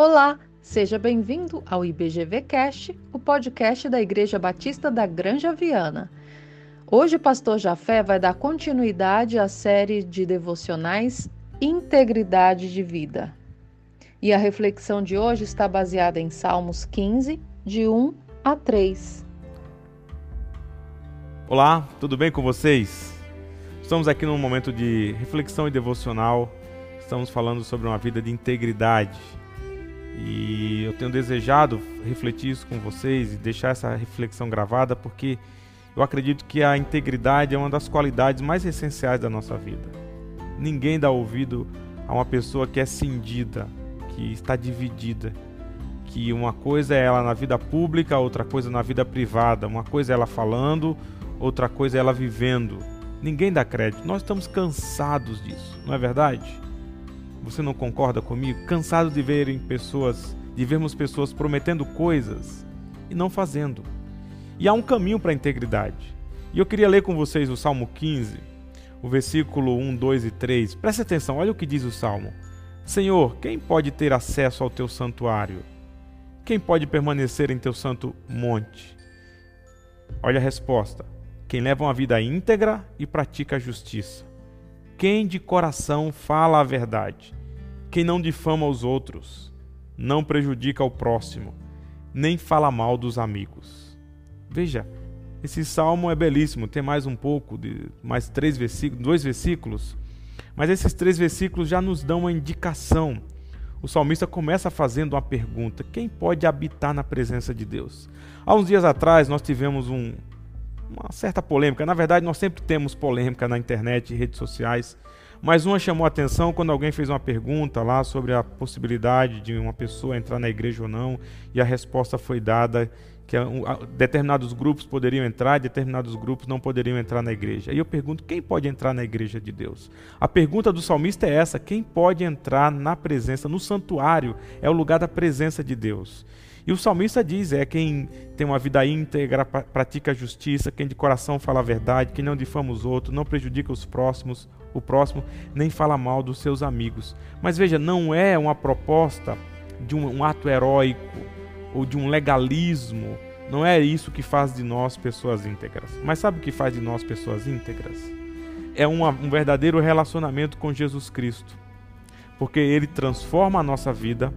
Olá, seja bem-vindo ao IBGV Cast, o podcast da Igreja Batista da Granja Viana. Hoje o pastor Jafé vai dar continuidade à série de devocionais Integridade de Vida. E a reflexão de hoje está baseada em Salmos 15, de 1 a 3. Olá, tudo bem com vocês? Estamos aqui num momento de reflexão e devocional. Estamos falando sobre uma vida de integridade. E eu tenho desejado refletir isso com vocês e deixar essa reflexão gravada porque eu acredito que a integridade é uma das qualidades mais essenciais da nossa vida. Ninguém dá ouvido a uma pessoa que é cindida, que está dividida, que uma coisa é ela na vida pública, outra coisa na vida privada, uma coisa é ela falando, outra coisa é ela vivendo. Ninguém dá crédito. Nós estamos cansados disso, não é verdade? Você não concorda comigo? Cansado de verem pessoas, de vermos pessoas prometendo coisas e não fazendo. E há um caminho para a integridade. E eu queria ler com vocês o Salmo 15, o versículo 1, 2 e 3. Preste atenção, olha o que diz o Salmo. Senhor, quem pode ter acesso ao teu santuário? Quem pode permanecer em teu santo monte? Olha a resposta: quem leva uma vida íntegra e pratica a justiça. Quem de coração fala a verdade. Quem não difama os outros, não prejudica o próximo, nem fala mal dos amigos. Veja, esse salmo é belíssimo, tem mais um pouco, de mais três versículos, dois versículos mas esses três versículos já nos dão uma indicação. O salmista começa fazendo uma pergunta: quem pode habitar na presença de Deus? Há uns dias atrás nós tivemos um, uma certa polêmica. Na verdade, nós sempre temos polêmica na internet e redes sociais. Mas uma chamou a atenção quando alguém fez uma pergunta lá sobre a possibilidade de uma pessoa entrar na igreja ou não, e a resposta foi dada que determinados grupos poderiam entrar, determinados grupos não poderiam entrar na igreja. E eu pergunto, quem pode entrar na igreja de Deus? A pergunta do salmista é essa: quem pode entrar na presença, no santuário? É o lugar da presença de Deus. E o salmista diz: é quem tem uma vida íntegra, pratica a justiça, quem de coração fala a verdade, quem não difama os outros, não prejudica os próximos, o próximo, nem fala mal dos seus amigos. Mas veja, não é uma proposta de um, um ato heróico ou de um legalismo. Não é isso que faz de nós pessoas íntegras. Mas sabe o que faz de nós pessoas íntegras? É uma, um verdadeiro relacionamento com Jesus Cristo. Porque Ele transforma a nossa vida,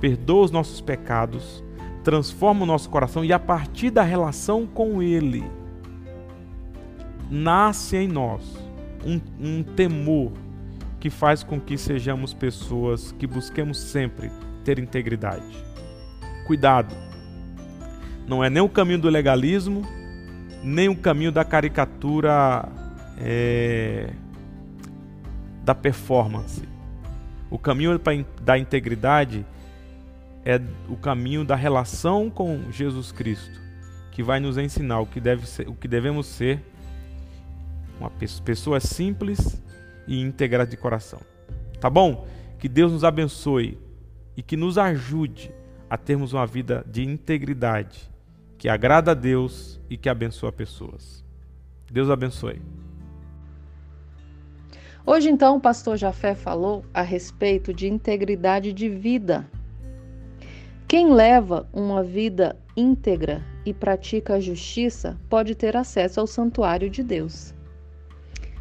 perdoa os nossos pecados, transforma o nosso coração e a partir da relação com Ele, nasce em nós um, um temor que faz com que sejamos pessoas que busquemos sempre ter integridade. Cuidado. Não é nem o caminho do legalismo, nem o caminho da caricatura é, da performance. O caminho da integridade é o caminho da relação com Jesus Cristo, que vai nos ensinar o que, deve ser, o que devemos ser uma pessoa simples e íntegra de coração. Tá bom? Que Deus nos abençoe e que nos ajude a termos uma vida de integridade, que agrada a Deus e que abençoa pessoas. Deus abençoe. Hoje, então, o pastor Jafé falou a respeito de integridade de vida. Quem leva uma vida íntegra e pratica a justiça pode ter acesso ao santuário de Deus.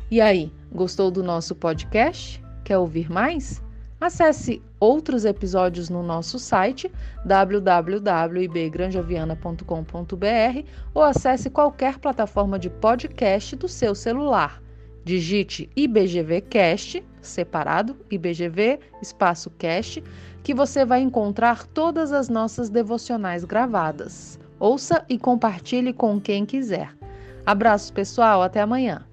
E aí, gostou do nosso podcast? Quer ouvir mais? Acesse outros episódios no nosso site www.ibgranjaviana.com.br ou acesse qualquer plataforma de podcast do seu celular. Digite IBGVcast, separado, IBGV, espaço cast, que você vai encontrar todas as nossas devocionais gravadas. Ouça e compartilhe com quem quiser. Abraço pessoal, até amanhã.